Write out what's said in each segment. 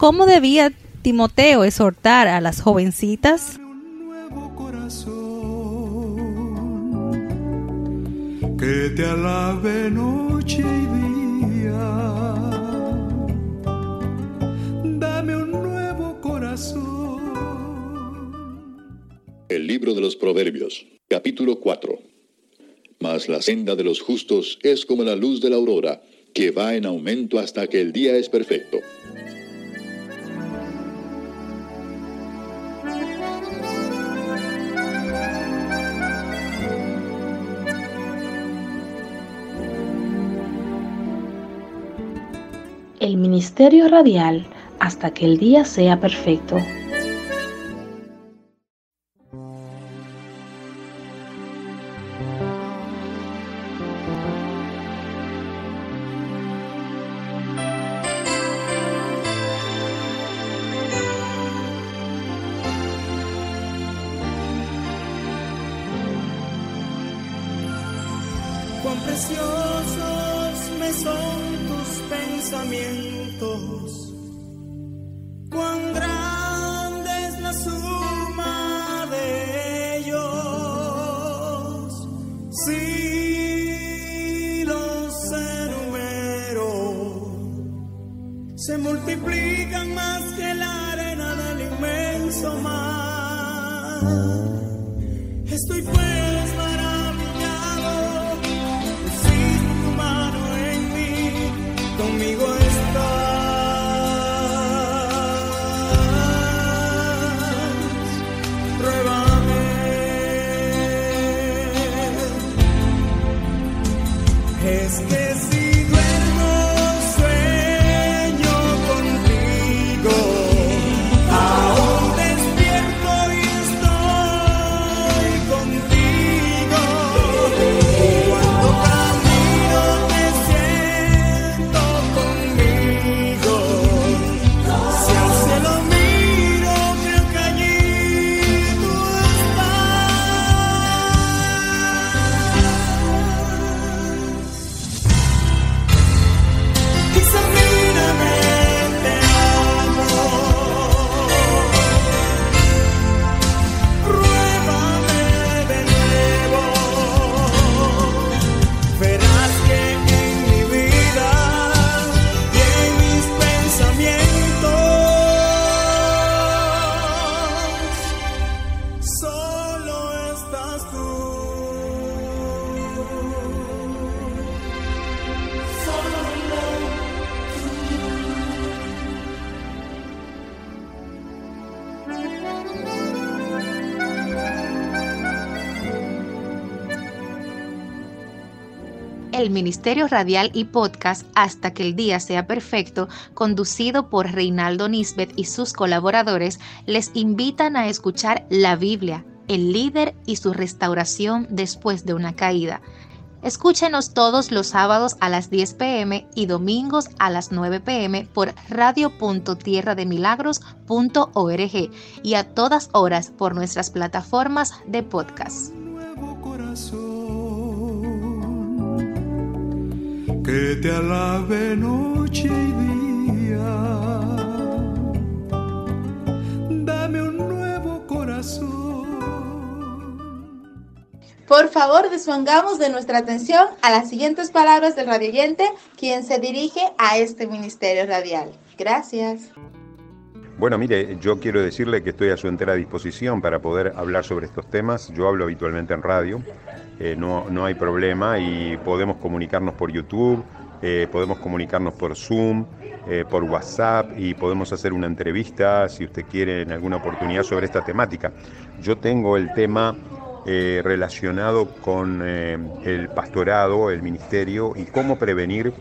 ¿Cómo debía Timoteo exhortar a las jovencitas? que te alabe noche y día. Dame un nuevo corazón. El libro de los Proverbios, capítulo 4. Mas la senda de los justos es como la luz de la aurora, que va en aumento hasta que el día es perfecto. El ministerio radial hasta que el día sea perfecto. Ministerio Radial y Podcast Hasta que el Día Sea Perfecto, conducido por Reinaldo Nisbet y sus colaboradores, les invitan a escuchar la Biblia, el líder y su restauración después de una caída. Escúchenos todos los sábados a las 10 pm y domingos a las 9 pm por radio.tierrademilagros.org y a todas horas por nuestras plataformas de podcast. Que te alabe noche y día. Dame un nuevo corazón. Por favor, dispongamos de nuestra atención a las siguientes palabras del radioyente, quien se dirige a este ministerio radial. Gracias. Bueno, mire, yo quiero decirle que estoy a su entera disposición para poder hablar sobre estos temas. Yo hablo habitualmente en radio, eh, no, no hay problema y podemos comunicarnos por YouTube, eh, podemos comunicarnos por Zoom, eh, por WhatsApp y podemos hacer una entrevista si usted quiere en alguna oportunidad sobre esta temática. Yo tengo el tema relacionado con el pastorado, el ministerio y cómo prevenir,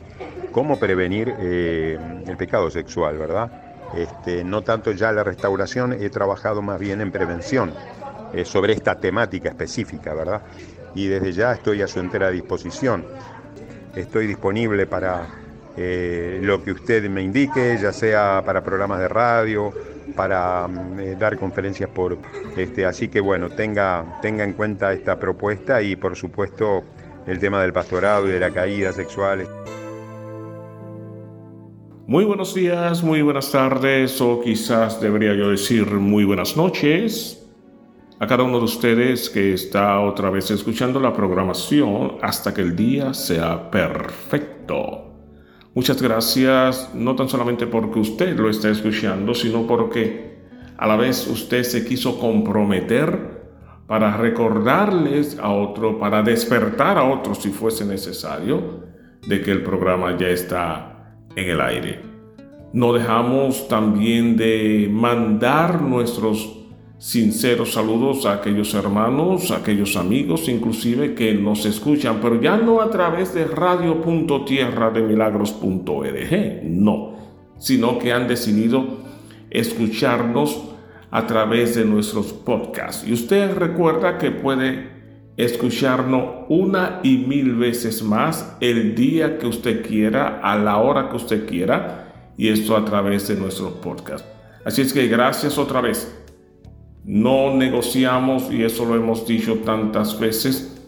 cómo prevenir el pecado sexual, ¿verdad? Este, no tanto ya la restauración, he trabajado más bien en prevención sobre esta temática específica, ¿verdad? Y desde ya estoy a su entera disposición. Estoy disponible para eh, lo que usted me indique, ya sea para programas de radio, para mm, eh, dar conferencias por este, así que bueno, tenga, tenga en cuenta esta propuesta y por supuesto el tema del pastorado y de la caída sexual. Muy buenos días, muy buenas tardes o quizás debería yo decir muy buenas noches a cada uno de ustedes que está otra vez escuchando la programación hasta que el día sea perfecto. Muchas gracias, no tan solamente porque usted lo está escuchando, sino porque a la vez usted se quiso comprometer para recordarles a otro, para despertar a otro si fuese necesario, de que el programa ya está en el aire. No dejamos también de mandar nuestros sinceros saludos a aquellos hermanos, a aquellos amigos inclusive que nos escuchan, pero ya no a través de radio.tierrademilagros.org, no, sino que han decidido escucharnos a través de nuestros podcasts. Y usted recuerda que puede escucharnos una y mil veces más el día que usted quiera, a la hora que usted quiera, y esto a través de nuestros podcasts. Así es que gracias otra vez. No negociamos, y eso lo hemos dicho tantas veces,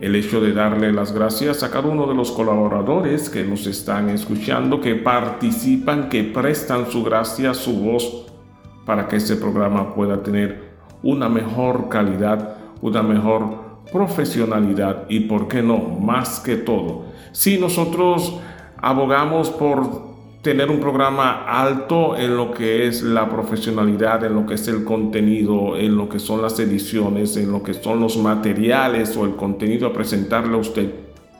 el hecho de darle las gracias a cada uno de los colaboradores que nos están escuchando, que participan, que prestan su gracia, su voz para que este programa pueda tener una mejor calidad, una mejor profesionalidad y, ¿por qué no?, más que todo. Si nosotros abogamos por tener un programa alto en lo que es la profesionalidad, en lo que es el contenido, en lo que son las ediciones, en lo que son los materiales o el contenido a presentarle a usted.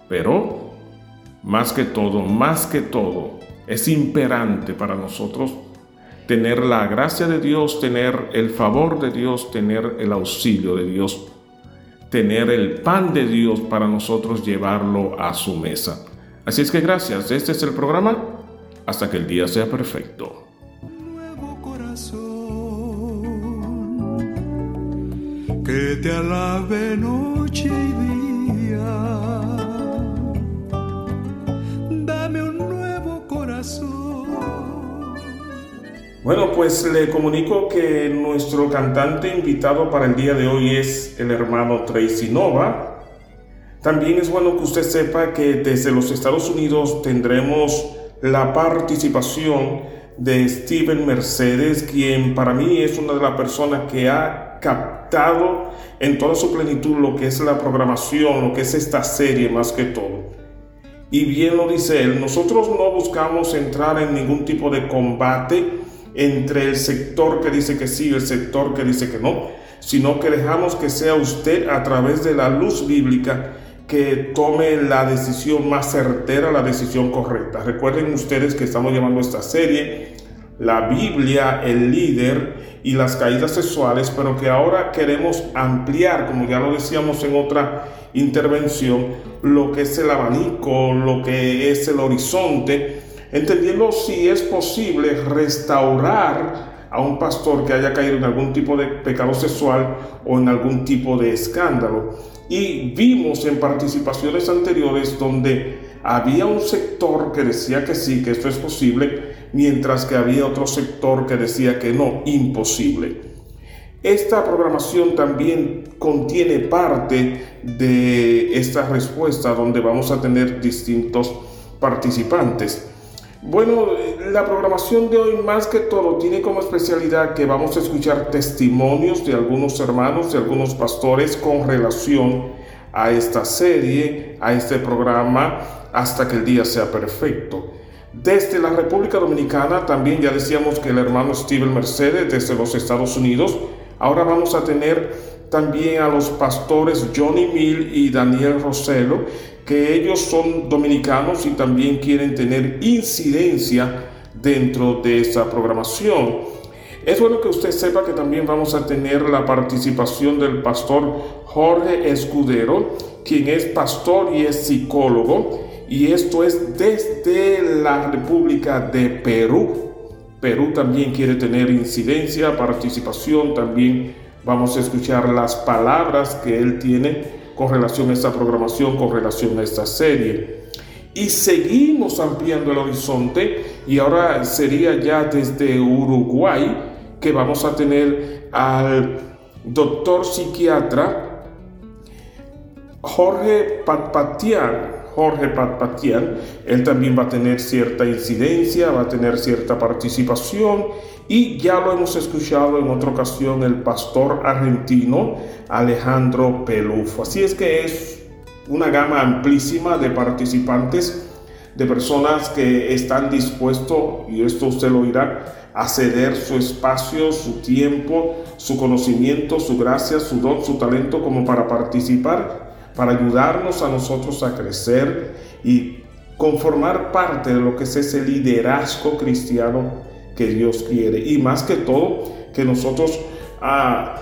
Pero, más que todo, más que todo, es imperante para nosotros tener la gracia de Dios, tener el favor de Dios, tener el auxilio de Dios, tener el pan de Dios para nosotros llevarlo a su mesa. Así es que gracias, este es el programa hasta que el día sea perfecto. Nuevo corazón que te alabe noche y día. Dame un nuevo corazón. Bueno, pues le comunico que nuestro cantante invitado para el día de hoy es el hermano Tracy Nova. También es bueno que usted sepa que desde los Estados Unidos tendremos la participación de Steven Mercedes, quien para mí es una de las personas que ha captado en toda su plenitud lo que es la programación, lo que es esta serie más que todo. Y bien lo dice él, nosotros no buscamos entrar en ningún tipo de combate entre el sector que dice que sí y el sector que dice que no, sino que dejamos que sea usted a través de la luz bíblica que tome la decisión más certera, la decisión correcta. Recuerden ustedes que estamos llamando esta serie la Biblia, el líder y las caídas sexuales, pero que ahora queremos ampliar, como ya lo decíamos en otra intervención, lo que es el abanico, lo que es el horizonte, entendiendo si es posible restaurar a un pastor que haya caído en algún tipo de pecado sexual o en algún tipo de escándalo. Y vimos en participaciones anteriores donde había un sector que decía que sí, que esto es posible, mientras que había otro sector que decía que no, imposible. Esta programación también contiene parte de esta respuesta donde vamos a tener distintos participantes. Bueno, la programación de hoy más que todo tiene como especialidad que vamos a escuchar testimonios de algunos hermanos, de algunos pastores con relación a esta serie, a este programa, hasta que el día sea perfecto. Desde la República Dominicana también ya decíamos que el hermano Steven Mercedes desde los Estados Unidos. Ahora vamos a tener también a los pastores Johnny Mill y Daniel Roselo que ellos son dominicanos y también quieren tener incidencia dentro de esa programación. Es bueno que usted sepa que también vamos a tener la participación del pastor Jorge Escudero, quien es pastor y es psicólogo, y esto es desde la República de Perú. Perú también quiere tener incidencia, participación, también vamos a escuchar las palabras que él tiene con relación a esta programación, con relación a esta serie. Y seguimos ampliando el horizonte y ahora sería ya desde Uruguay que vamos a tener al doctor psiquiatra Jorge Patpatian, Jorge Patpatian, él también va a tener cierta incidencia, va a tener cierta participación y ya lo hemos escuchado en otra ocasión el pastor argentino Alejandro Pelufo. Así es que es una gama amplísima de participantes, de personas que están dispuestos, y esto usted lo oirá, a ceder su espacio, su tiempo, su conocimiento, su gracia, su don, su talento como para participar, para ayudarnos a nosotros a crecer y conformar parte de lo que es ese liderazgo cristiano Dios quiere. Y más que todo, que nosotros ah,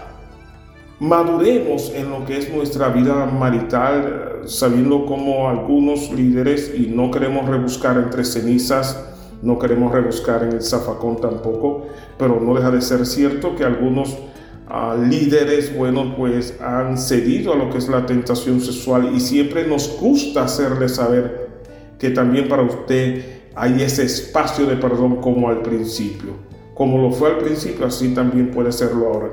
maduremos en lo que es nuestra vida marital, sabiendo como algunos líderes, y no queremos rebuscar entre cenizas, no queremos rebuscar en el zafacón tampoco, pero no deja de ser cierto que algunos ah, líderes, bueno, pues han cedido a lo que es la tentación sexual y siempre nos gusta hacerle saber que también para usted hay ese espacio de perdón como al principio. Como lo fue al principio, así también puede serlo ahora.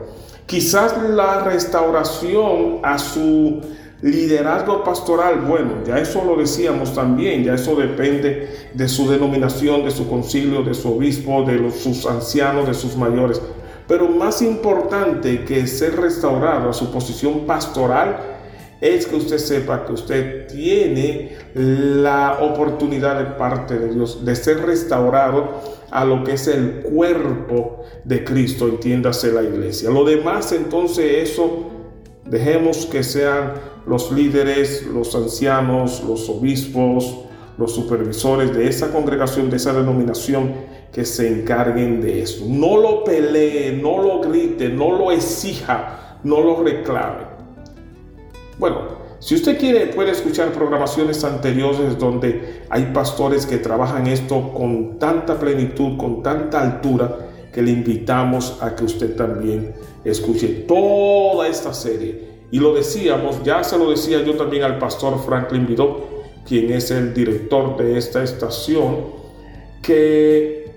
Quizás la restauración a su liderazgo pastoral, bueno, ya eso lo decíamos también, ya eso depende de su denominación, de su concilio, de su obispo, de los, sus ancianos, de sus mayores. Pero más importante que ser restaurado a su posición pastoral es que usted sepa que usted tiene la oportunidad de parte de Dios de ser restaurado a lo que es el cuerpo de Cristo, entiéndase la iglesia. Lo demás, entonces, eso dejemos que sean los líderes, los ancianos, los obispos, los supervisores de esa congregación, de esa denominación, que se encarguen de eso. No lo pelee, no lo grite, no lo exija, no lo reclame. Bueno, si usted quiere, puede escuchar programaciones anteriores donde hay pastores que trabajan esto con tanta plenitud, con tanta altura, que le invitamos a que usted también escuche toda esta serie. Y lo decíamos, ya se lo decía yo también al pastor Franklin Vidot, quien es el director de esta estación, que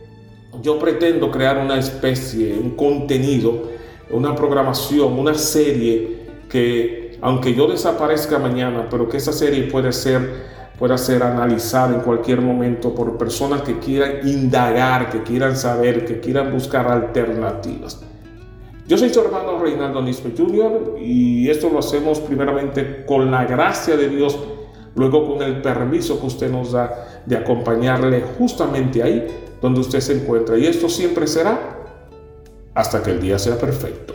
yo pretendo crear una especie, un contenido, una programación, una serie que aunque yo desaparezca mañana, pero que esa serie puede ser, pueda ser analizada en cualquier momento por personas que quieran indagar, que quieran saber, que quieran buscar alternativas. Yo soy su hermano Reinaldo Nispe Jr. y esto lo hacemos primeramente con la gracia de Dios, luego con el permiso que usted nos da de acompañarle justamente ahí donde usted se encuentra. Y esto siempre será hasta que el día sea perfecto.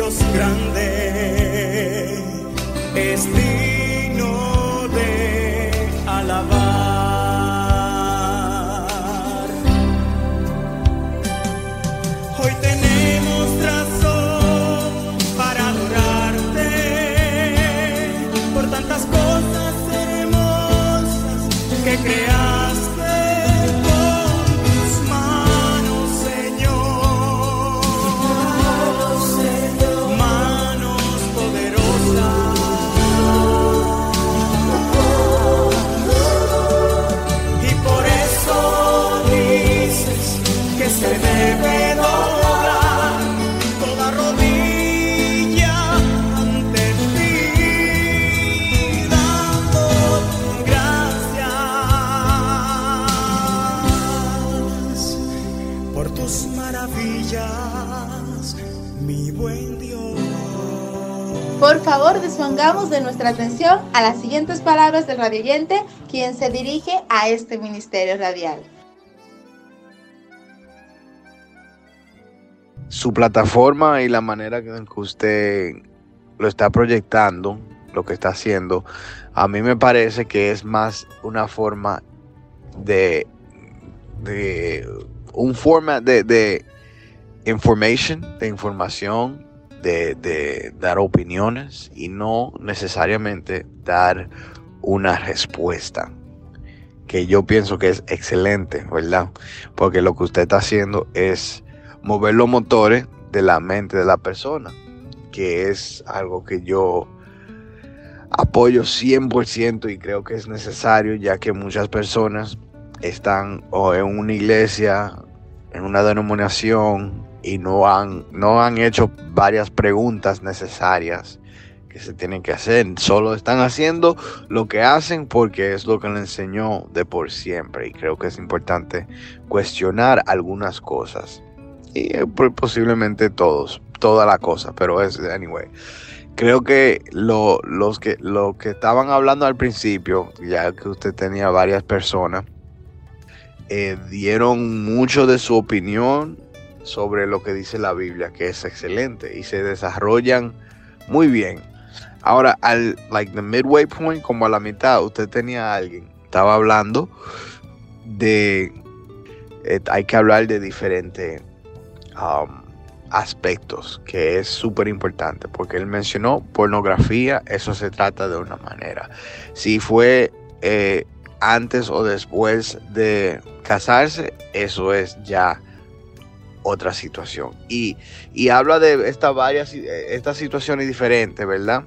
Dios grande, es a las siguientes palabras del radioyente, quien se dirige a este ministerio radial. Su plataforma y la manera en que usted lo está proyectando, lo que está haciendo, a mí me parece que es más una forma de, de un forma de, de information, de información, de, dar opiniones y no necesariamente dar una respuesta. Que yo pienso que es excelente, ¿verdad? Porque lo que usted está haciendo es mover los motores de la mente de la persona, que es algo que yo apoyo 100% y creo que es necesario, ya que muchas personas están o en una iglesia, en una denominación y no han, no han hecho varias preguntas necesarias que se tienen que hacer. Solo están haciendo lo que hacen porque es lo que le enseñó de por siempre. Y creo que es importante cuestionar algunas cosas. Y eh, posiblemente todos, toda la cosa, pero es, anyway. Creo que lo, los que, lo que estaban hablando al principio, ya que usted tenía varias personas, eh, dieron mucho de su opinión sobre lo que dice la Biblia, que es excelente y se desarrollan muy bien. Ahora, al like the midway point, como a la mitad, usted tenía a alguien, estaba hablando de, eh, hay que hablar de diferentes um, aspectos, que es súper importante, porque él mencionó pornografía, eso se trata de una manera. Si fue eh, antes o después de casarse, eso es ya otra situación. Y, habla de estas varias, estas situaciones diferentes, ¿verdad?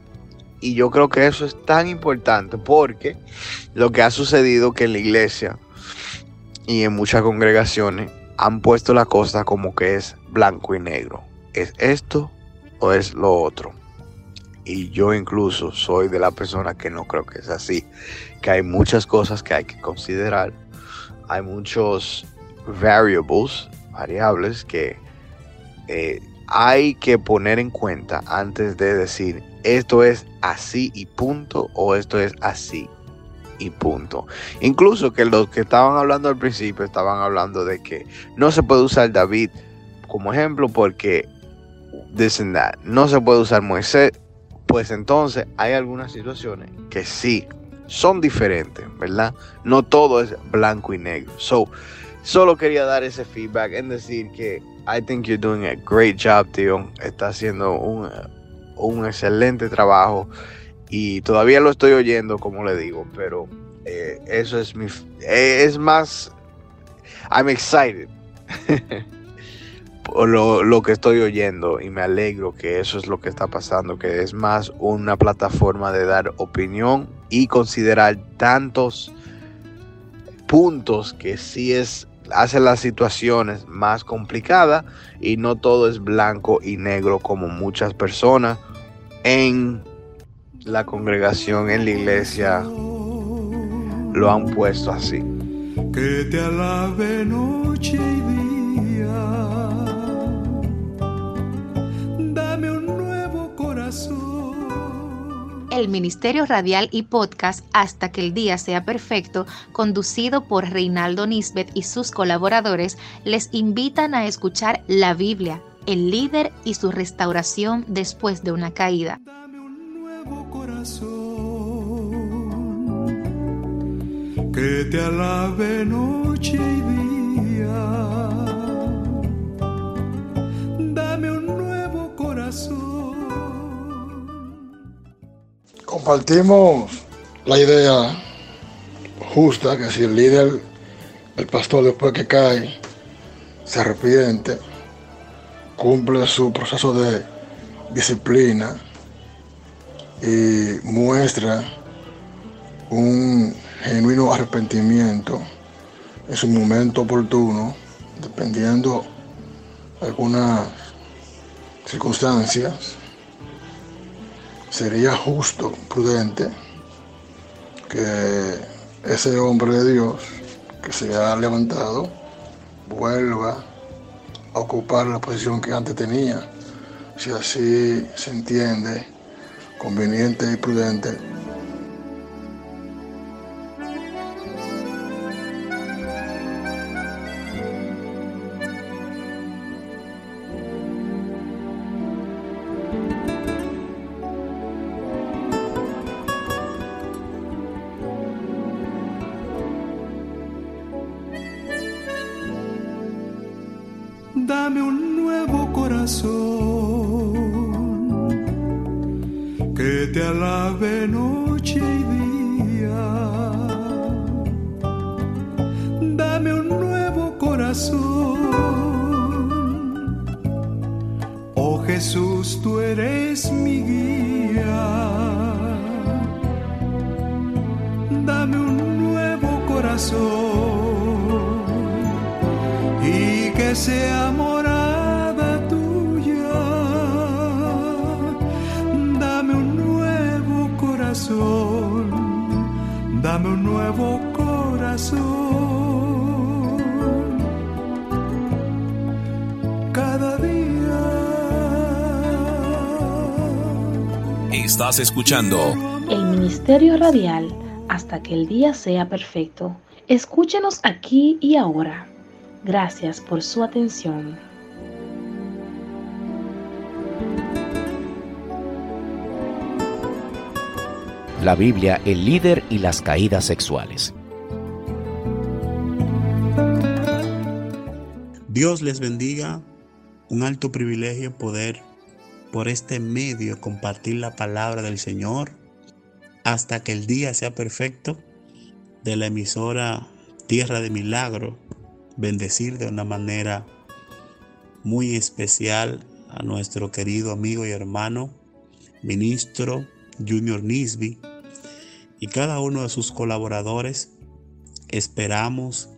Y yo creo que eso es tan importante porque lo que ha sucedido que en la iglesia y en muchas congregaciones han puesto la cosa como que es blanco y negro. ¿Es esto o es lo otro? Y yo incluso soy de la persona que no creo que es así. Que hay muchas cosas que hay que considerar. Hay muchos variables variables que eh, hay que poner en cuenta antes de decir esto es así y punto o esto es así y punto. Incluso que los que estaban hablando al principio estaban hablando de que no se puede usar David como ejemplo porque dicen that. No se puede usar Moisés. Pues entonces hay algunas situaciones que sí son diferentes, ¿verdad? No todo es blanco y negro. So, Solo quería dar ese feedback en decir que I think you're doing a great job, tío. Está haciendo un, un excelente trabajo y todavía lo estoy oyendo, como le digo, pero eh, eso es mi. Eh, es más. I'm excited por lo, lo, que estoy oyendo y me alegro que eso es lo que está pasando, que es más una plataforma de dar opinión y considerar tantos puntos que sí es hace las situaciones más complicadas y no todo es blanco y negro como muchas personas en la congregación, en la iglesia, lo han puesto así. Que te el Ministerio Radial y Podcast Hasta que el Día Sea Perfecto, conducido por Reinaldo Nisbet y sus colaboradores, les invitan a escuchar la Biblia, el líder y su restauración después de una caída. Dame un nuevo corazón, que te alabe noche y día. Dame un nuevo corazón compartimos la idea justa que si el líder, el pastor después que cae, se arrepiente, cumple su proceso de disciplina y muestra un genuino arrepentimiento en su momento oportuno, dependiendo algunas circunstancias, sería justo, prudente, que ese hombre de Dios que se ha levantado vuelva a ocupar la posición que antes tenía, si así se entiende conveniente y prudente. Estás escuchando El Ministerio Radial hasta que el día sea perfecto. Escúchenos aquí y ahora. Gracias por su atención. La Biblia, el líder y las caídas sexuales. Dios les bendiga. Un alto privilegio poder por este medio compartir la palabra del Señor hasta que el día sea perfecto de la emisora Tierra de Milagro. Bendecir de una manera muy especial a nuestro querido amigo y hermano, ministro Junior Nisby y cada uno de sus colaboradores. Esperamos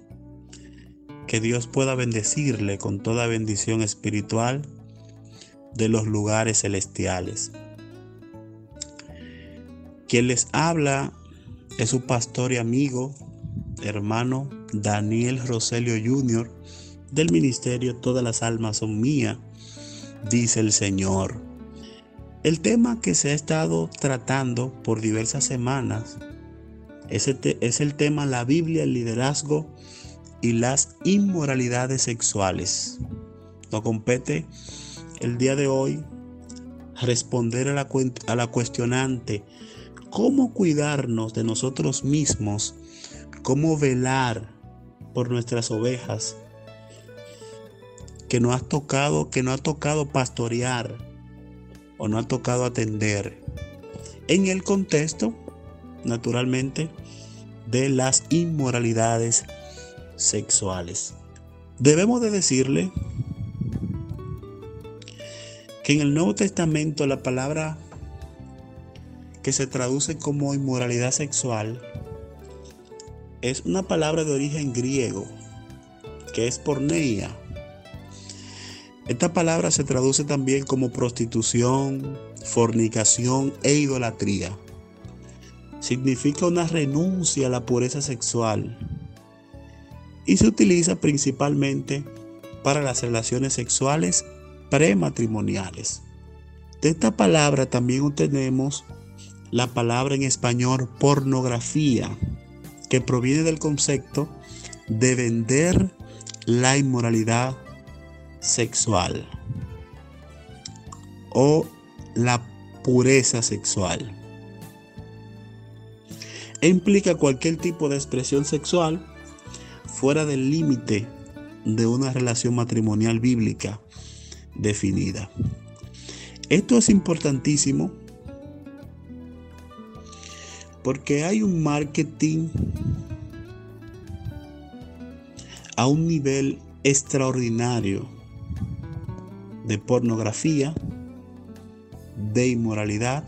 que Dios pueda bendecirle con toda bendición espiritual de los lugares celestiales. Quien les habla es su pastor y amigo, hermano Daniel Roselio Jr. del ministerio Todas las almas son mías, dice el Señor. El tema que se ha estado tratando por diversas semanas es el, es el tema La Biblia, el liderazgo y las inmoralidades sexuales. Nos compete el día de hoy responder a la, a cuestionante cómo cuidarnos de nosotros mismos, cómo velar por nuestras ovejas que no ha tocado, que no ha tocado pastorear o no ha tocado atender en el contexto, naturalmente, de las inmoralidades sexuales. Debemos de decirle que en el Nuevo Testamento la palabra que se traduce como inmoralidad sexual es una palabra de origen griego que es porneia. Esta palabra se traduce también como prostitución, fornicación e idolatría. Significa una renuncia a la pureza sexual y se utiliza principalmente para las relaciones sexuales prematrimoniales. De esta palabra también obtenemos la palabra en español pornografía, que proviene del concepto de vender la inmoralidad sexual o la pureza sexual. E implica cualquier tipo de expresión sexual fuera del límite de una relación matrimonial bíblica definida. Esto es importantísimo porque hay un marketing a un nivel extraordinario de pornografía, de inmoralidad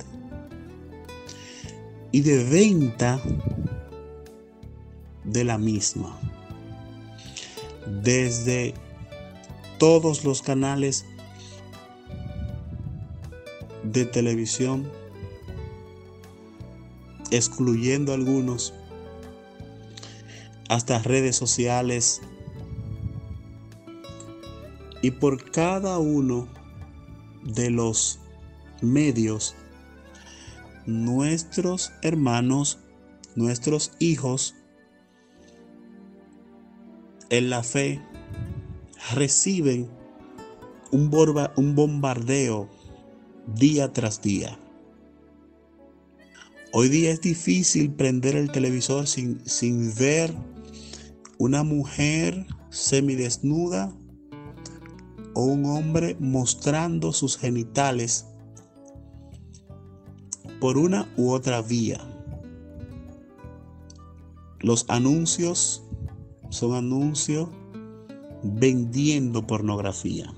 y de venta de la misma. Desde todos los canales de televisión, excluyendo algunos, hasta redes sociales, y por cada uno de los medios nuestros hermanos, nuestros hijos en la fe reciben un, un bombardeo día tras día. Hoy día es difícil prender el televisor sin, sin ver una mujer semidesnuda o un hombre mostrando sus genitales por una u otra vía. Los anuncios son anuncios vendiendo pornografía.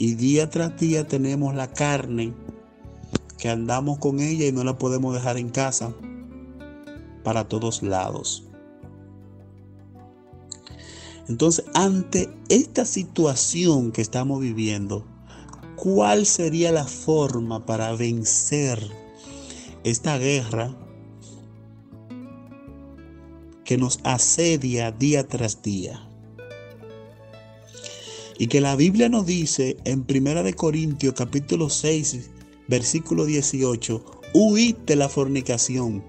Y día tras día tenemos la carne que andamos con ella y no la podemos dejar en casa para todos lados. Entonces, ante esta situación que estamos viviendo, ¿cuál sería la forma para vencer esta guerra que nos asedia día tras día? Y que la Biblia nos dice en 1 de Corintios capítulo 6, versículo 18, huid de la fornicación.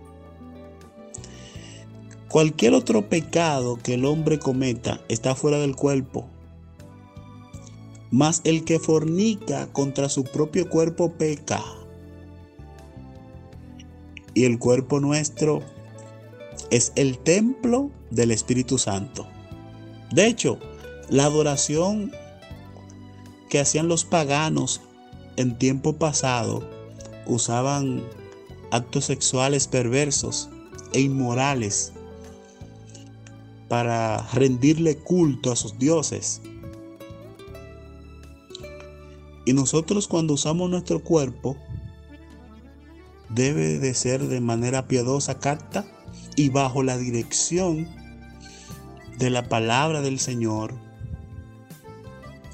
Cualquier otro pecado que el hombre cometa está fuera del cuerpo. Mas el que fornica contra su propio cuerpo peca. Y el cuerpo nuestro es el templo del Espíritu Santo. De hecho, la adoración que hacían los paganos en tiempo pasado usaban actos sexuales perversos e inmorales para rendirle culto a sus dioses. Y nosotros cuando usamos nuestro cuerpo, debe de ser de manera piadosa, capta y bajo la dirección de la palabra del Señor,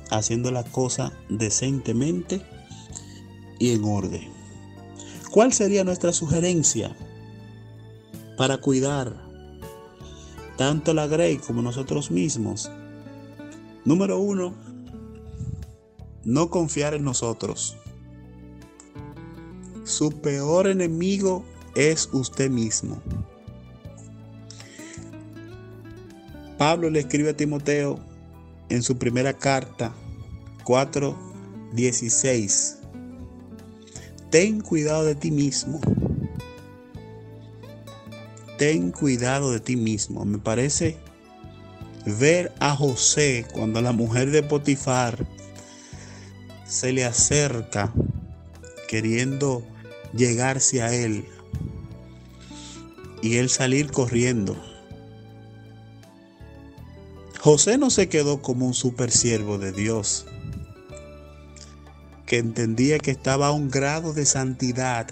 haciendo la cosa decentemente y en orden. ¿Cuál sería nuestra sugerencia para cuidar tanto la Grey como nosotros mismos. Número uno, no confiar en nosotros. Su peor enemigo es usted mismo. Pablo le escribe a Timoteo en su primera carta 4:16. Ten cuidado de ti mismo ten cuidado de ti mismo. Me parece ver a José cuando la mujer de Potifar se le acerca queriendo llegarse a él y él salir corriendo. José no se quedó como un super siervo de Dios, que entendía que estaba a un grado de santidad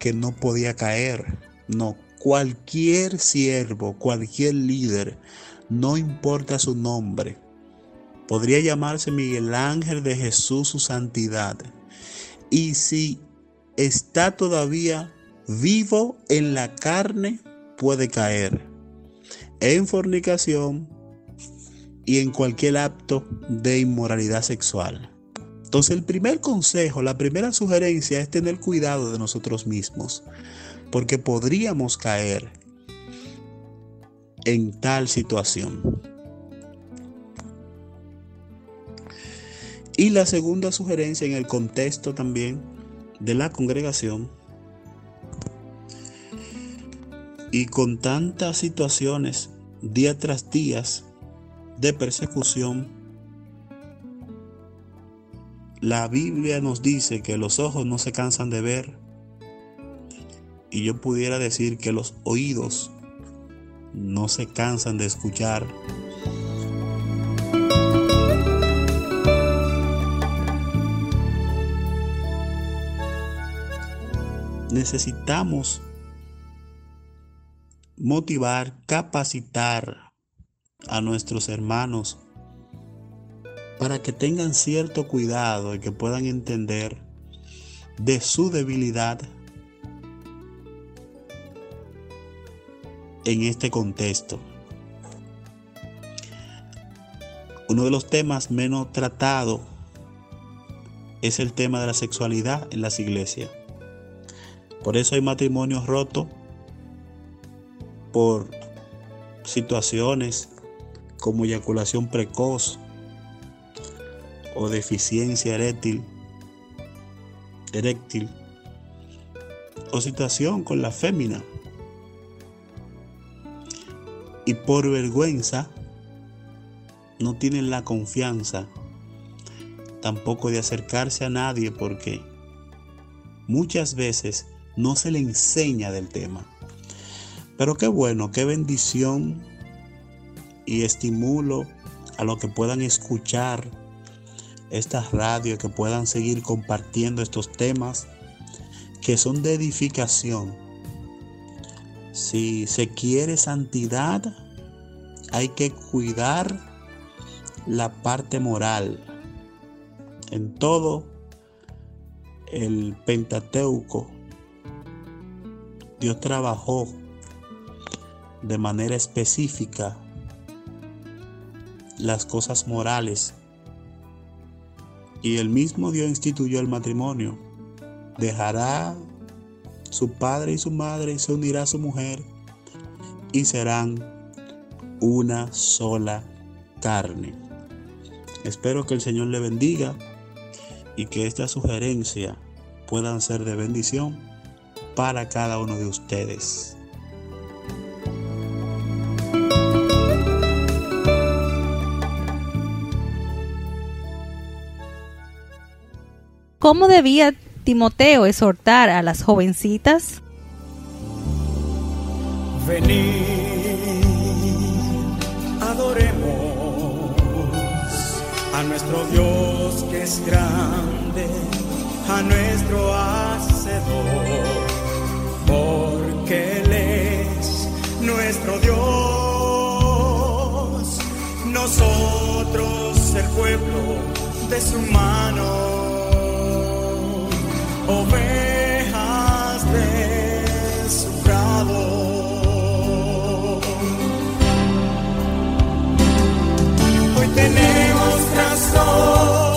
que no podía caer. No, Cualquier siervo, cualquier líder, no importa su nombre, podría llamarse Miguel Ángel de Jesús su santidad. Y si está todavía vivo en la carne, puede caer en fornicación y en cualquier acto de inmoralidad sexual. Entonces el primer consejo, la primera sugerencia es tener cuidado de nosotros mismos porque podríamos caer en tal situación. Y la segunda sugerencia en el contexto también de la congregación y con tantas situaciones día tras día de persecución, la Biblia nos dice que los ojos no se cansan de ver, y yo pudiera decir que los oídos no se cansan de escuchar. Necesitamos motivar, capacitar a nuestros hermanos para que tengan cierto cuidado y que puedan entender de su debilidad en este contexto. Uno de los temas menos tratados es el tema de la sexualidad en las iglesias. Por eso hay matrimonios rotos por situaciones como eyaculación precoz o deficiencia eréctil, eréctil o situación con la fémina. Y por vergüenza no tienen la confianza tampoco de acercarse a nadie porque muchas veces no se le enseña del tema. Pero qué bueno, qué bendición y estimulo a los que puedan escuchar estas radios, que puedan seguir compartiendo estos temas que son de edificación. Si se quiere santidad, hay que cuidar la parte moral. En todo el Pentateuco, Dios trabajó de manera específica las cosas morales. Y el mismo Dios instituyó el matrimonio. Dejará su padre y su madre se unirá a su mujer y serán una sola carne. Espero que el Señor le bendiga y que esta sugerencia puedan ser de bendición para cada uno de ustedes. ¿Cómo debía Timoteo exhortar a las jovencitas? Venid, adoremos a nuestro Dios que es grande, a nuestro Hacedor, porque Él es nuestro Dios, nosotros el pueblo de su mano ovejas de su prado. Hoy tenemos razón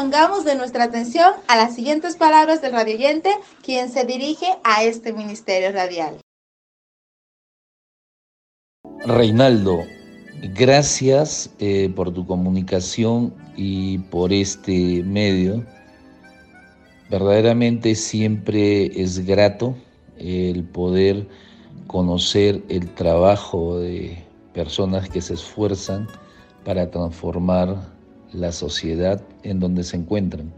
dispongamos de nuestra atención a las siguientes palabras del radioyente, quien se dirige a este ministerio radial. Reinaldo, gracias eh, por tu comunicación y por este medio. Verdaderamente siempre es grato el poder conocer el trabajo de personas que se esfuerzan para transformar la sociedad en donde se encuentran.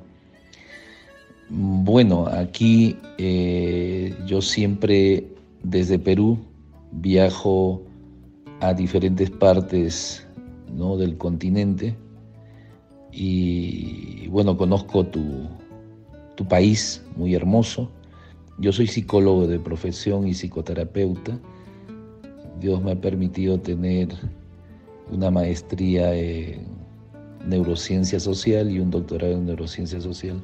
Bueno, aquí eh, yo siempre desde Perú viajo a diferentes partes ¿no? del continente y bueno, conozco tu, tu país muy hermoso. Yo soy psicólogo de profesión y psicoterapeuta. Dios me ha permitido tener una maestría en neurociencia social y un doctorado en neurociencia social.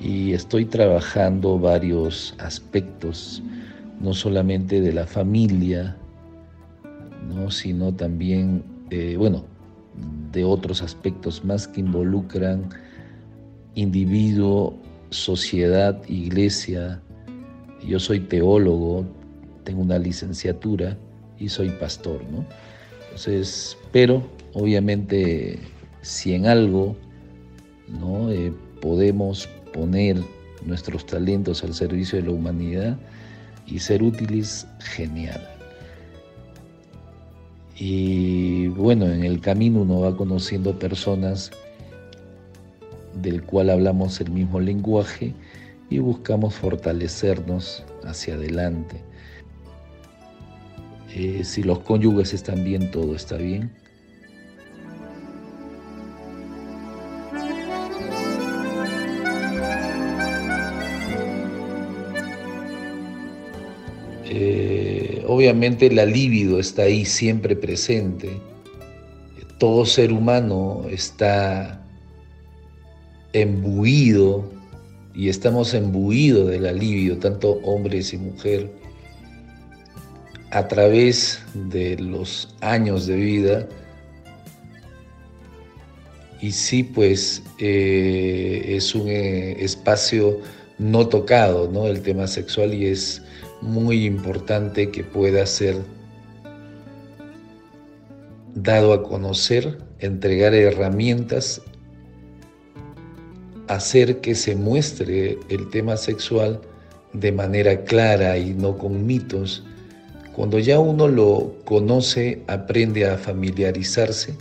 Y estoy trabajando varios aspectos, no solamente de la familia, ¿no? sino también, bueno, de otros aspectos más que involucran individuo, sociedad, iglesia. Yo soy teólogo, tengo una licenciatura y soy pastor, ¿no? Entonces, pero obviamente si en algo ¿no? Eh, podemos poner nuestros talentos al servicio de la humanidad y ser útiles, genial. Y bueno, en el camino uno va conociendo personas del cual hablamos el mismo lenguaje y buscamos fortalecernos hacia adelante. Eh, si los cónyuges están bien, todo está bien. Eh, obviamente la libido está ahí siempre presente. Todo ser humano está embuido y estamos embuidos del alivio, tanto hombres y mujeres, a través de los años de vida. Y sí, pues eh, es un eh, espacio no tocado, ¿no? El tema sexual y es muy importante que pueda ser dado a conocer, entregar herramientas hacer que se muestre el tema sexual de manera clara y no con mitos. Cuando ya uno lo conoce, aprende a familiarizarse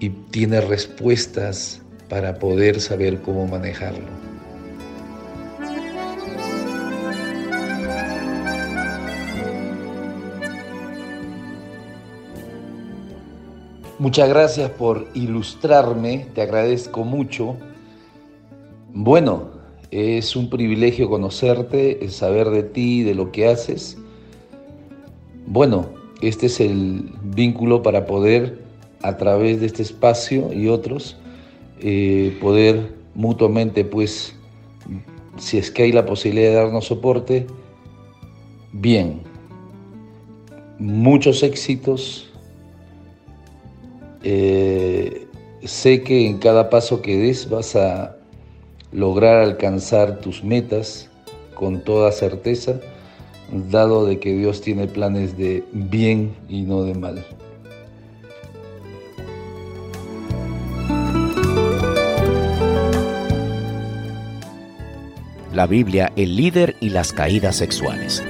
y tiene respuestas para poder saber cómo manejarlo. Muchas gracias por ilustrarme, te agradezco mucho. Bueno, es un privilegio conocerte, saber de ti, de lo que haces. Bueno, este es el vínculo para poder, a través de este espacio y otros, eh, poder mutuamente, pues, si es que hay la posibilidad de darnos soporte, bien. Muchos éxitos. Eh, sé que en cada paso que des vas a lograr alcanzar tus metas con toda certeza, dado de que Dios tiene planes de bien y no de mal. La Biblia, el líder y las caídas sexuales.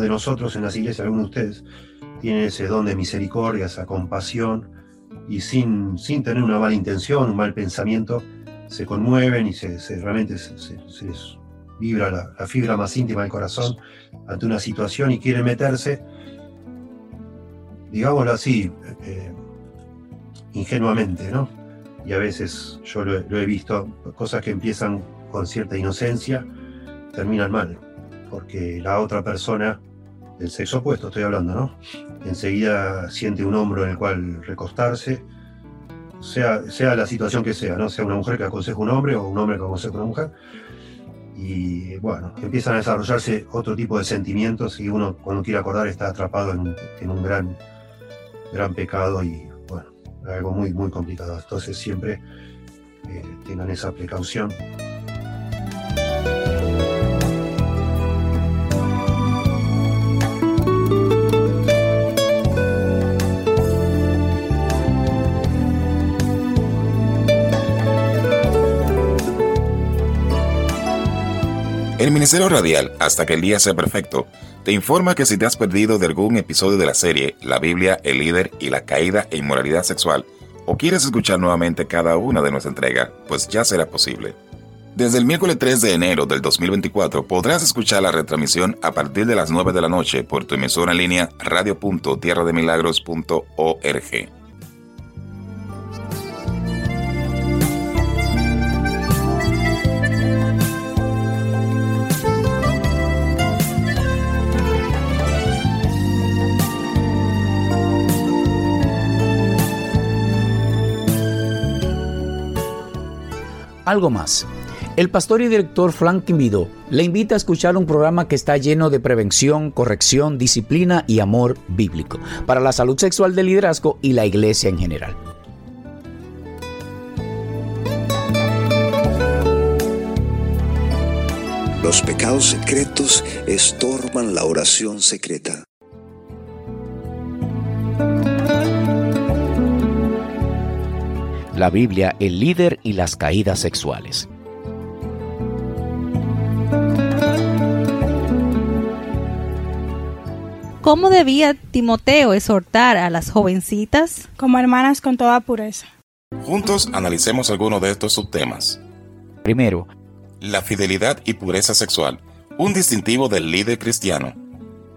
De nosotros en las iglesias, algunos de ustedes, tienen ese don de misericordia, esa compasión, y sin, sin tener una mala intención, un mal pensamiento, se conmueven y se, realmente se, les vibra la, fibra más íntima del corazón ante una situación y quieren meterse, digámoslo así, eh, ingenuamente, ¿no? Y a veces yo lo he visto, cosas que empiezan con cierta inocencia, terminan mal porque la otra persona, del sexo opuesto estoy hablando, ¿no? Enseguida siente un hombro en el cual recostarse, sea, sea la situación que sea, ¿no? Sea una mujer que aconseja un hombre o un hombre que aconseja una mujer. Y bueno, empiezan a desarrollarse otro tipo de sentimientos y uno cuando quiere acordar está atrapado en un gran, gran pecado y bueno, algo muy, muy complicado. Entonces siempre eh, tengan esa precaución. El Ministerio Radial, hasta que el día sea perfecto, te informa que si te has perdido de algún episodio de la serie La Biblia, el líder y la caída e inmoralidad sexual, o quieres escuchar nuevamente cada una de nuestra entrega, pues ya será posible. Desde el miércoles 3 de enero del 2024 podrás escuchar la retransmisión a partir de las 9 de la noche por tu emisora en línea radio.tierrademilagros.org. Algo más. El pastor y director Frank Vido le invita a escuchar un programa que está lleno de prevención, corrección, disciplina y amor bíblico para la salud sexual del liderazgo y la iglesia en general. Los pecados secretos estorban la oración secreta. La Biblia, el líder y las caídas sexuales. ¿Cómo debía Timoteo exhortar a las jovencitas? Como hermanas con toda pureza. Juntos analicemos algunos de estos subtemas. Primero, la fidelidad y pureza sexual, un distintivo del líder cristiano.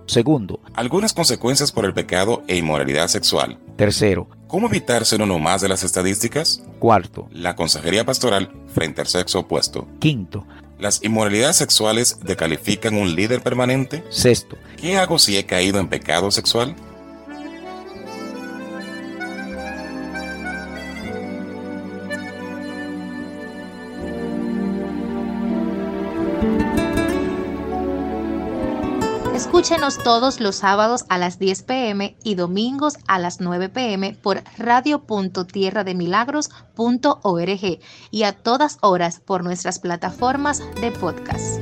Segundo, algunas consecuencias por el pecado e inmoralidad sexual. Tercero, ¿cómo evitar ser uno más de las estadísticas? Cuarto, la consejería pastoral frente al sexo opuesto. Quinto, ¿las inmoralidades sexuales decalifican un líder permanente? Sexto, ¿qué hago si he caído en pecado sexual? Escúchenos todos los sábados a las 10 pm y domingos a las 9 pm por radio.tierrademilagros.org y a todas horas por nuestras plataformas de podcast.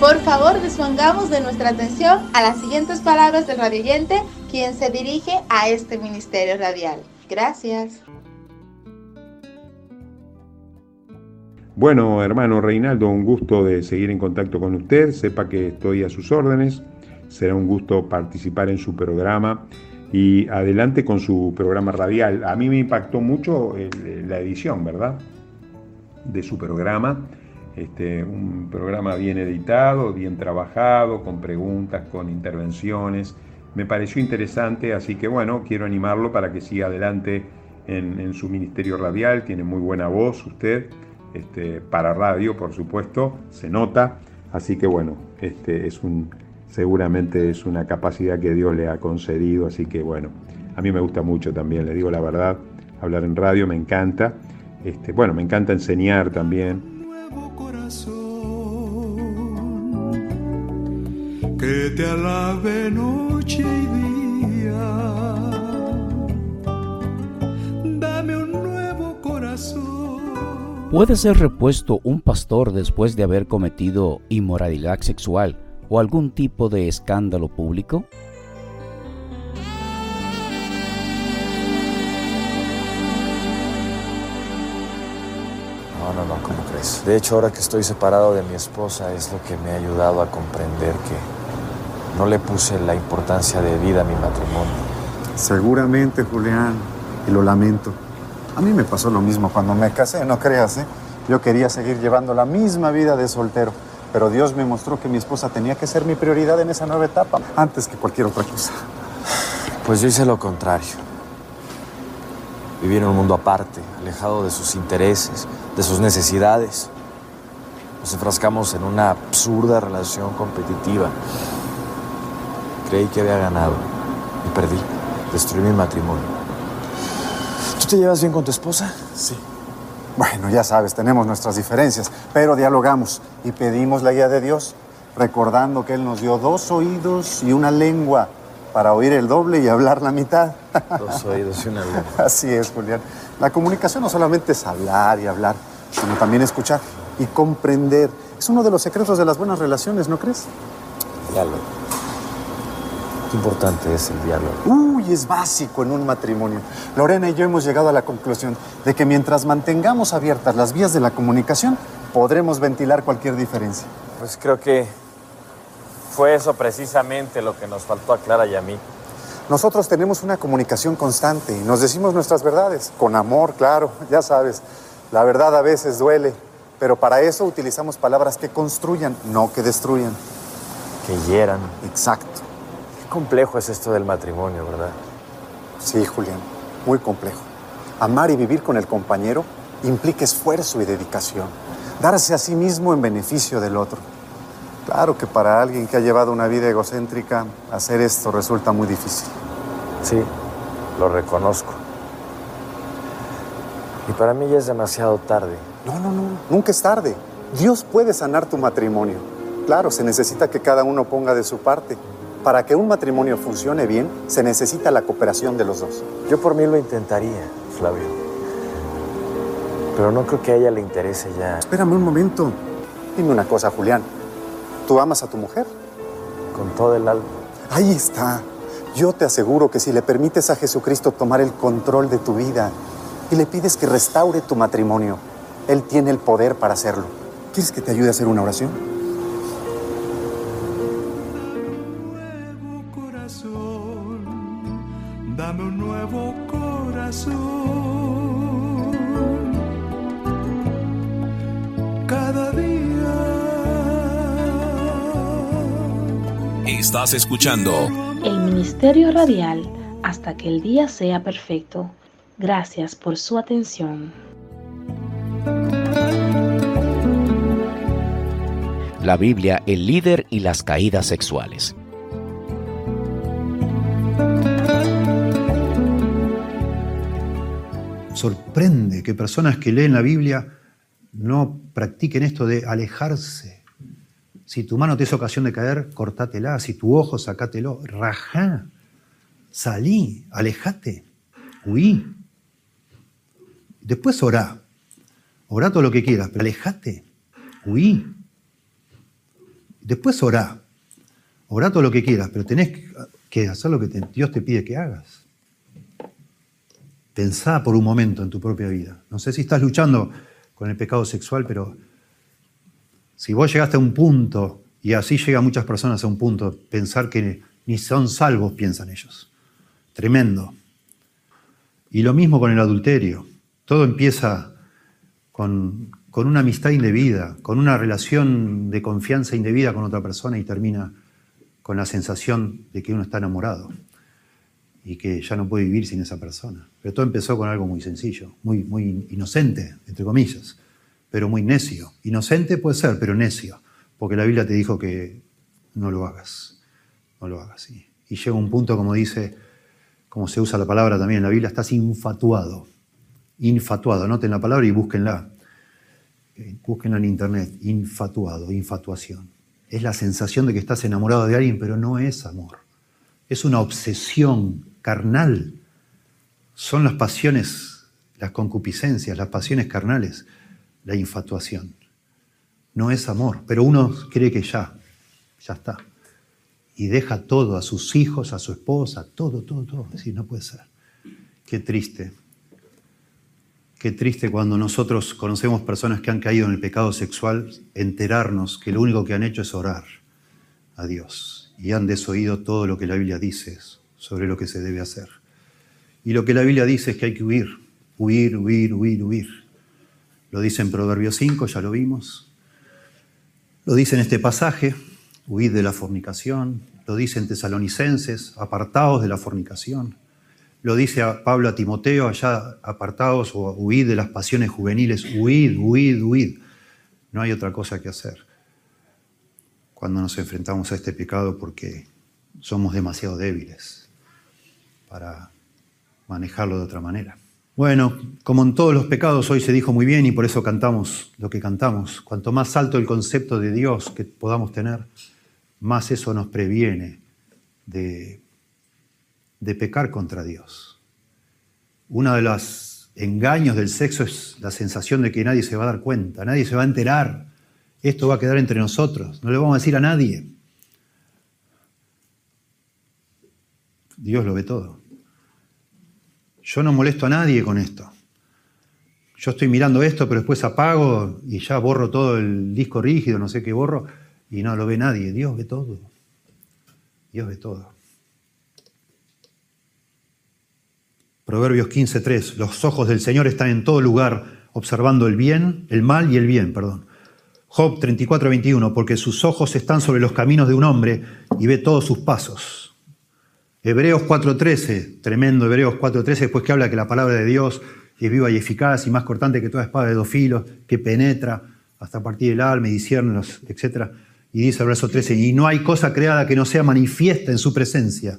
Por favor, dispongamos de nuestra atención a las siguientes palabras del radioyente, quien se dirige a este ministerio radial. Gracias. Bueno, hermano Reinaldo, un gusto de seguir en contacto con usted. Sepa que estoy a sus órdenes. Será un gusto participar en su programa y adelante con su programa radial. A mí me impactó mucho la edición, ¿verdad? De su programa. Este, un programa bien editado, bien trabajado, con preguntas, con intervenciones. Me pareció interesante, así que bueno, quiero animarlo para que siga adelante en, su ministerio radial. Tiene muy buena voz usted, este, para radio, por supuesto, se nota. Así que bueno, este, es un, seguramente es una capacidad que Dios le ha concedido, así que bueno, a mí me gusta mucho también, le digo la verdad, hablar en radio me encanta Este, bueno, me encanta enseñar también. Que te alabe noche y día. Dame un nuevo corazón. ¿Puede ser repuesto un pastor después de haber cometido inmoralidad sexual o algún tipo de escándalo público? De hecho, ahora que estoy separado de mi esposa es lo que me ha ayudado a comprender que no le puse la importancia de vida a mi matrimonio. Seguramente, Julián, y lo lamento. A mí me pasó lo mismo cuando me casé, no creas, ¿eh? Yo quería seguir llevando la misma vida de soltero, pero Dios me mostró que mi esposa tenía que ser mi prioridad en esa nueva etapa, antes que cualquier otra cosa. Pues yo hice lo contrario. Viví en un mundo aparte, alejado de sus intereses, de sus necesidades. Nos enfrascamos en una absurda relación competitiva. Creí que había ganado y perdí. Destruí mi matrimonio. ¿Tú te llevas bien con tu esposa? Sí. Bueno, ya sabes, tenemos nuestras diferencias, pero dialogamos y pedimos la guía de Dios, recordando que Él nos dio dos oídos y una lengua para oír el doble y hablar la mitad. Dos oídos y una lengua. Así es, Julián. La comunicación no solamente es hablar y hablar, sino también escuchar y comprender. Es uno de los secretos de las buenas relaciones, ¿no crees? Diálogo. Qué importante es el diálogo. Uy, es básico en un matrimonio. Lorena y yo hemos llegado a la conclusión de que mientras mantengamos abiertas las vías de la comunicación, podremos ventilar cualquier diferencia. Pues creo que fue eso precisamente lo que nos faltó a Clara y a mí. Nosotros tenemos una comunicación constante y nos decimos nuestras verdades, con amor, claro, ya sabes. La verdad a veces duele, pero para eso utilizamos palabras que construyan, no que destruyan. Que hieran. Exacto. Qué complejo es esto del matrimonio, ¿verdad? Sí, Julián, muy complejo. Amar y vivir con el compañero implica esfuerzo y dedicación. Darse a sí mismo en beneficio del otro. Claro que para alguien que ha llevado una vida egocéntrica, hacer esto resulta muy difícil. Sí, lo reconozco. Y para mí ya es demasiado tarde. No, no, no, nunca es tarde. Dios puede sanar tu matrimonio. Claro, se necesita que cada uno ponga de su parte. Para que un matrimonio funcione bien, se necesita la cooperación de los dos. Yo por mí lo intentaría, Flavio. Pero no creo que a ella le interese ya. Espérame un momento. Dime una cosa, Julián. ¿Tú amas a tu mujer? Con todo el alma. Ahí está. Yo te aseguro que si le permites a Jesucristo tomar el control de tu vida y le pides que restaure tu matrimonio, Él tiene el poder para hacerlo. ¿Quieres que te ayude a hacer una oración? Estás escuchando El Ministerio Radial hasta que el día sea perfecto. Gracias por su atención. La Biblia, el líder y las caídas sexuales. Sorprende que personas que leen la Biblia no practiquen esto de alejarse. Si tu mano te es ocasión de caer, cortátela. Si tu ojo, sacátelo. Rajá. Salí, alejate, huí. Después orá. Orá todo lo que quieras, pero alejate, huí. Después orá. Orá todo lo que quieras, pero tenés que hacer lo que Dios te pide que hagas. Pensá por un momento en tu propia vida. No sé si estás luchando con el pecado sexual, pero si vos llegaste a un punto, y así llegan muchas personas a un punto, pensar que ni son salvos, piensan ellos. Tremendo. Y lo mismo con el adulterio. Todo empieza con, con una amistad indebida, con una relación de confianza indebida con otra persona y termina con la sensación de que uno está enamorado y que ya no puede vivir sin esa persona. Pero todo empezó con algo muy sencillo, muy, muy inocente, entre comillas, pero muy necio. Inocente puede ser, pero necio, porque la Biblia te dijo que no lo hagas, no lo hagas. Y, y llega un punto, como dice, como se usa la palabra también en la Biblia, estás infatuado. infatuado. Anoten la palabra y búsquenla. Eh, Búsquenla en internet. Infatuado, infatuación. Es la sensación de que estás enamorado de alguien, pero no es amor. Es una obsesión carnal. Son las pasiones, las concupiscencias, las pasiones carnales, la infatuación. No es amor, pero uno cree que ya, ya está. Y deja todo a sus hijos, a su esposa, todo, todo, todo. Decir, no puede ser. Qué triste. Qué triste cuando nosotros conocemos personas que han caído en el pecado sexual, enterarnos que lo único que han hecho es orar a Dios y han desoído todo lo que la Biblia dice sobre lo que se debe hacer. Y lo que la Biblia dice es que hay que huir, huir, huir, huir, huir. Lo dice en Proverbios 5, ya lo vimos. Lo dice en este pasaje, huid de la fornicación. Lo dice en Tesalonicenses, apartaos de la fornicación. Lo dice a Pablo a Timoteo, allá apartados o huid de las pasiones juveniles, huid, huid, huid. No hay otra cosa que hacer cuando nos enfrentamos a este pecado porque somos demasiado débiles para manejarlo de otra manera. Bueno, como en todos los pecados hoy se dijo muy bien y por eso cantamos lo que cantamos. Cuanto más alto el concepto de Dios que podamos tener, más eso nos previene de de pecar contra Dios. Uno de los engaños del sexo es la sensación de que nadie se va a dar cuenta, nadie se va a enterar. Esto va a quedar entre nosotros, no le vamos a decir a nadie. Dios lo ve todo. Yo no molesto a nadie con esto. Yo estoy mirando esto, pero después apago y ya borro todo el disco rígido, no sé qué borro, y no lo ve nadie. Dios ve todo. Dios ve todo. Proverbios 15.3, los ojos del Señor están en todo lugar, observando el bien, el mal y el bien, perdón. Job 34.21, porque sus ojos están sobre los caminos de un hombre y ve todos sus pasos. Hebreos 4.13, tremendo Hebreos 4.13, después que habla que la palabra de Dios es viva y eficaz y más cortante que toda espada de dos filos, que penetra hasta partir del alma y discierne, etc. Y dice el verso 13, y no hay cosa creada que no sea manifiesta en su presencia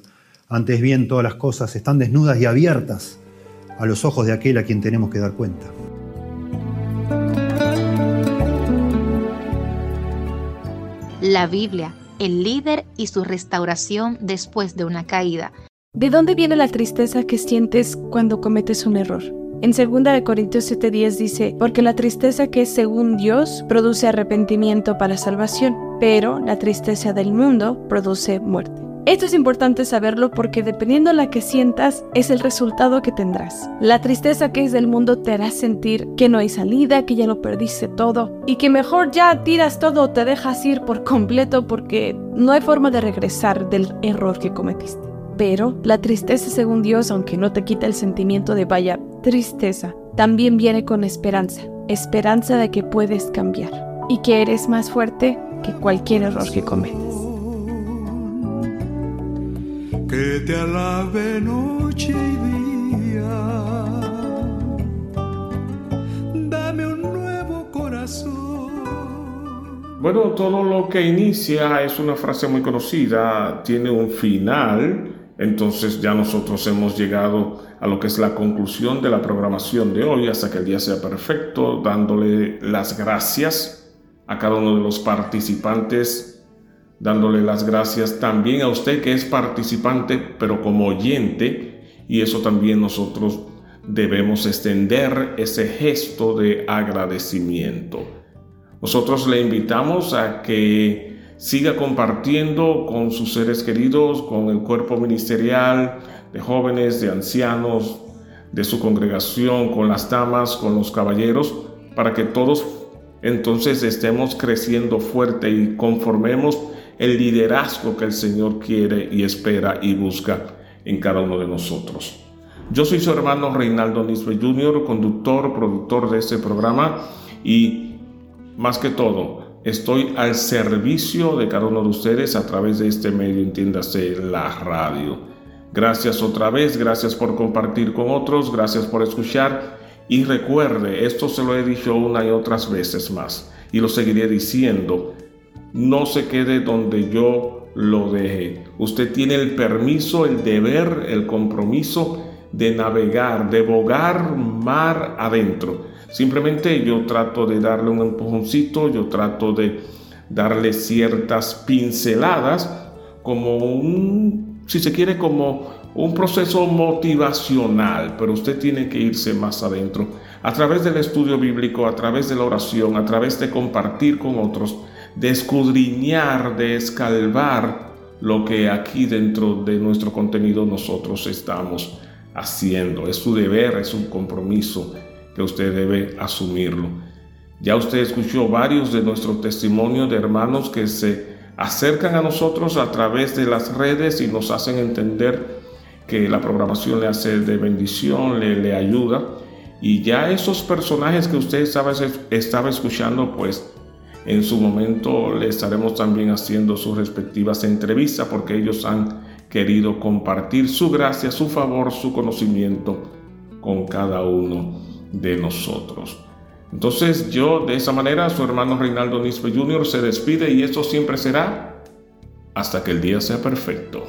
antes bien, todas las cosas están desnudas y abiertas a los ojos de aquel a quien tenemos que dar cuenta. La Biblia, el líder y su restauración después de una caída. ¿De dónde viene la tristeza que sientes cuando cometes un error? En 2 Corintios 7:10 dice, porque la tristeza que es según Dios produce arrepentimiento para salvación, pero la tristeza del mundo produce muerte. Esto es importante saberlo porque dependiendo de la que sientas es el resultado que tendrás. La tristeza que es del mundo te hará sentir que no hay salida, que ya lo perdiste todo y que mejor ya tiras todo o te dejas ir por completo porque no hay forma de regresar del error que cometiste. Pero la tristeza según Dios, aunque no te quita el sentimiento de vaya tristeza, también viene con esperanza, esperanza de que puedes cambiar y que eres más fuerte que cualquier error que cometas que te alabe noche y día. Dame un nuevo corazón. Bueno, todo lo que inicia es una frase muy conocida, tiene un final, entonces ya nosotros hemos llegado a lo que es la conclusión de la programación de hoy hasta que el día sea perfecto, dándole las gracias a cada uno de los participantes dándole las gracias también a usted que es participante, pero como oyente, y eso también nosotros debemos extender ese gesto de agradecimiento. Nosotros le invitamos a que siga compartiendo con sus seres queridos, con el cuerpo ministerial de jóvenes, de ancianos, de su congregación, con las damas, con los caballeros, para que todos entonces estemos creciendo fuerte y conformemos el liderazgo que el Señor quiere y espera y busca en cada uno de nosotros. Yo soy su hermano Reinaldo Nisbe Jr., conductor, productor de este programa y más que todo, estoy al servicio de cada uno de ustedes a través de este medio, entiéndase, la radio. Gracias otra vez, gracias por compartir con otros, gracias por escuchar y recuerde, esto se lo he dicho una y otras veces más y lo seguiré diciendo, no se quede donde yo lo deje. Usted tiene el permiso, el deber, el compromiso de navegar, de bogar mar adentro. Simplemente yo trato de darle un empujoncito, yo trato de darle ciertas pinceladas como un, si se quiere, como un proceso motivacional, pero usted tiene que irse más adentro. A través del estudio bíblico, a través de la oración, a través de compartir con otros, de escudriñar, de escalvar lo que aquí dentro de nuestro contenido nosotros estamos haciendo. Es su deber, es un compromiso que usted debe asumirlo. Ya usted escuchó varios de nuestros testimonios de hermanos que se acercan a nosotros a través de las redes y nos hacen entender que la programación le hace de bendición, le, le ayuda. Y ya esos personajes que usted estaba, estaba escuchando, pues en su momento le estaremos también haciendo sus respectivas entrevistas porque ellos han querido compartir su gracia, su favor, su conocimiento con cada uno de nosotros. Entonces yo de esa manera, su hermano Reinaldo Nispe Jr. se despide y esto siempre será hasta que el día sea perfecto.